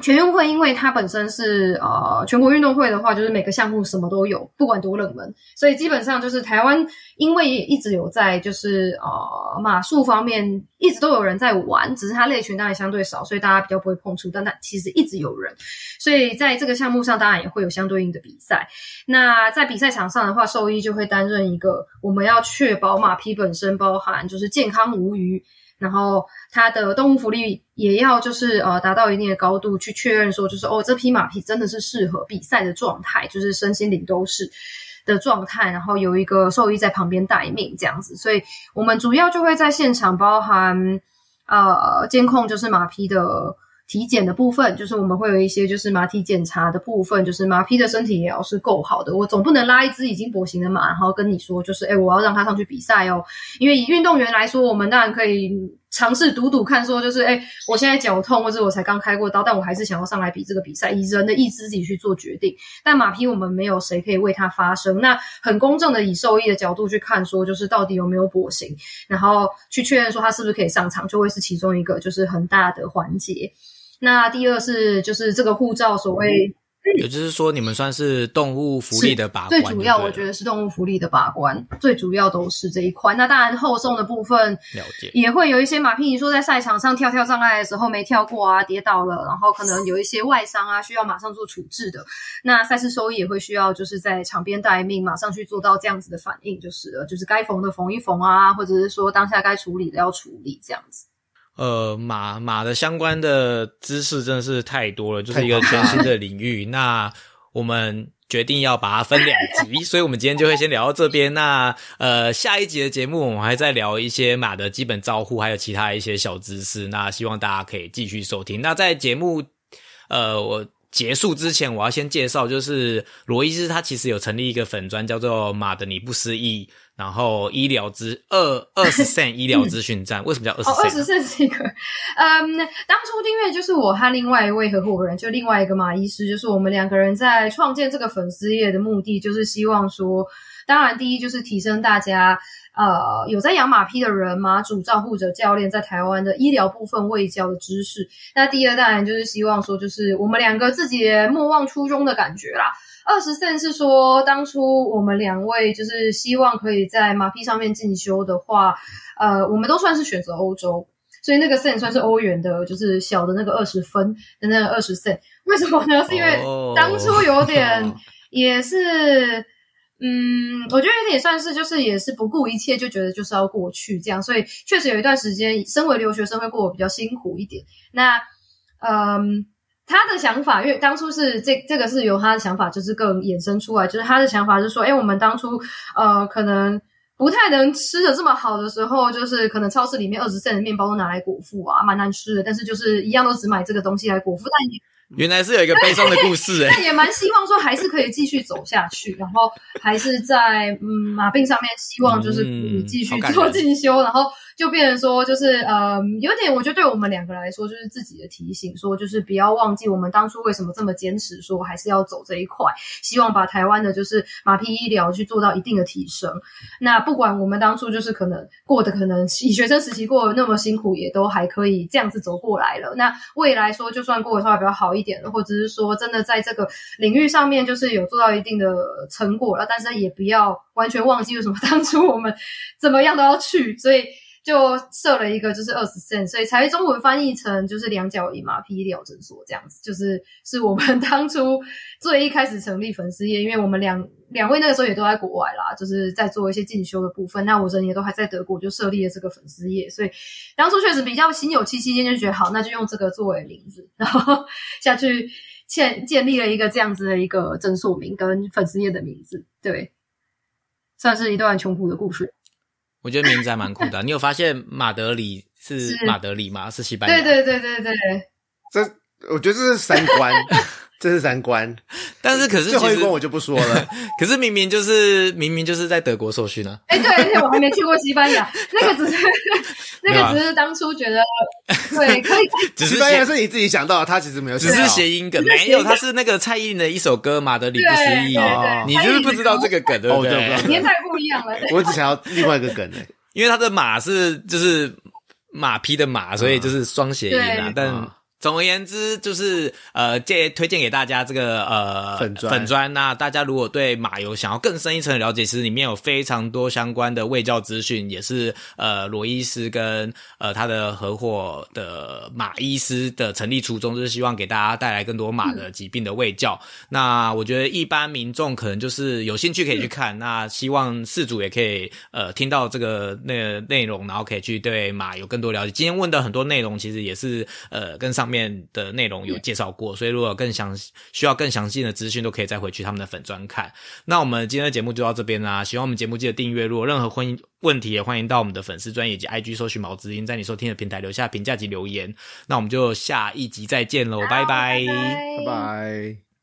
全运会，因为它本身是呃全国运动会的话，就是每个项目什么都有，不管多冷门，所以基本上就是台湾，因为一直有在就是呃马术方面一直都有人在玩，只是它类群当然相对少，所以大家比较不会碰触，但它其实一直有人，所以在这个项目上当然也会有相对应的比赛。那在比赛场上的话，兽医就会担任一个我们要确保马匹本身包含就是健康无虞。然后它的动物福利也要就是呃达到一定的高度去确认说就是哦这匹马匹真的是适合比赛的状态，就是身心灵都是的状态，然后有一个兽医在旁边待命这样子，所以我们主要就会在现场包含呃监控就是马匹的。体检的部分，就是我们会有一些就是马体检查的部分，就是马匹的身体也要是够好的。我总不能拉一只已经跛行的马，然后跟你说就是，哎，我要让它上去比赛哦。因为以运动员来说，我们当然可以尝试赌赌看，说就是，哎，我现在脚痛，或者我才刚开过刀，但我还是想要上来比这个比赛，以人的意志自己去做决定。但马匹我们没有谁可以为它发声，那很公正的以兽医的角度去看，说就是到底有没有跛行，然后去确认说它是不是可以上场，就会是其中一个就是很大的环节。那第二是就是这个护照，所谓也就是说，你们算是动物福利的把关。最主要，我觉得是动物福利的把关，最主要都是这一块。那当然，后送的部分了解也会有一些马屁，你说在赛场上跳跳障碍的时候没跳过啊，跌倒了，然后可能有一些外伤啊，需要马上做处置的。那赛事收益也会需要就是在场边待命，马上去做到这样子的反应，就是了，就是该缝的缝一缝啊，或者是说当下该处理的要处理这样子。呃，马马的相关的知识真的是太多了，就是一个全新的领域。*laughs* 那我们决定要把它分两集，所以我们今天就会先聊到这边。那呃，下一集的节目我们还在聊一些马的基本招呼，还有其他一些小知识。那希望大家可以继续收听。那在节目呃我结束之前，我要先介绍，就是罗伊斯他其实有成立一个粉专，叫做马的你不思议。然后医疗资二二十 cent 医疗资讯站，*laughs* 为什么叫二十？二十 cent 是一个，嗯，当初订阅就是我和另外一位合伙人，就另外一个马医师，就是我们两个人在创建这个粉丝页的目的，就是希望说，当然第一就是提升大家，呃，有在养马匹的人，马主照护者教练在台湾的医疗部分未教的知识。那第二当然就是希望说，就是我们两个自己莫忘初衷的感觉啦。二十 cent 是说，当初我们两位就是希望可以在马匹上面进修的话，呃，我们都算是选择欧洲，所以那个 cent 算是欧元的，就是小的那个二十分的那个二十 cent。为什么呢？是因为当初有点 *laughs* 也是，嗯，我觉得有点算是就是也是不顾一切就觉得就是要过去这样，所以确实有一段时间，身为留学生会过得比较辛苦一点。那，嗯。他的想法，因为当初是这这个是由他的想法，就是更衍生出来，就是他的想法是说，哎，我们当初呃可能不太能吃的这么好的时候，就是可能超市里面二十克的面包都拿来果腹啊，蛮难吃的，但是就是一样都只买这个东西来果腹，但也。原来是有一个悲伤的故事哎，但 *laughs* 也蛮希望说还是可以继续走下去，然后还是在嗯马病上面，希望就是继续做进修，然后。就变成说，就是呃，有点，我觉得对我们两个来说，就是自己的提醒，说就是不要忘记我们当初为什么这么坚持，说还是要走这一块，希望把台湾的就是马匹医疗去做到一定的提升。那不管我们当初就是可能过的可能以学生时期过得那么辛苦，也都还可以这样子走过来了。那未来说，就算过得稍微比较好一点，或者是说真的在这个领域上面就是有做到一定的成果了，但是也不要完全忘记为什么当初我们怎么样都要去，所以。就设了一个，就是二十 cent，所以才中文翻译成就是两脚医马匹医疗诊所这样子，就是是我们当初最一开始成立粉丝业，因为我们两两位那个时候也都在国外啦，就是在做一些进修的部分，那我人也都还在德国，就设立了这个粉丝业，所以当初确实比较心有戚戚焉，就觉得好，那就用这个作为名字，然后下去建建立了一个这样子的一个诊所名跟粉丝业的名字，对，算是一段穷苦的故事。我觉得名字还蛮酷的。*laughs* 你有发现马德里是马德里吗？是西班牙？对对对对对。这我觉得这是三观，*laughs* 这是三观。但是可是最后一关我就不说了。*laughs* 可是明明就是明明就是在德国受训呢。哎，对，而且我还没去过西班牙。*laughs* 那个只是那个只是当初觉得对可以。西班牙是你自己想到，他其实没有，只是谐音梗，没有。他是那个蔡依林的一首歌《马德里不思议》，你就是不知道这个梗，对不对？年代不一样了。我只想要另外一个梗呢，因为他的马是就是马匹的马，所以就是双谐音啊，但。总而言之，就是呃，借推荐给大家这个呃粉砖粉砖。那大家如果对马油想要更深一层的了解，其实里面有非常多相关的卫教资讯，也是呃罗医师跟呃他的合伙的马医师的成立初衷，就是希望给大家带来更多马的疾病的卫教。那我觉得一般民众可能就是有兴趣可以去看，那希望事主也可以呃听到这个那个内容，然后可以去对马有更多了解。今天问的很多内容，其实也是呃跟上。面的内容有介绍过，所以如果更详需要更详细的资讯，都可以再回去他们的粉专看。那我们今天的节目就到这边啦，喜欢我们节目记得订阅，如果任何婚姻问题也欢迎到我们的粉丝专业及 IG 搜寻毛子音，在你收听的平台留下评价及留言。那我们就下一集再见喽，拜拜，拜拜。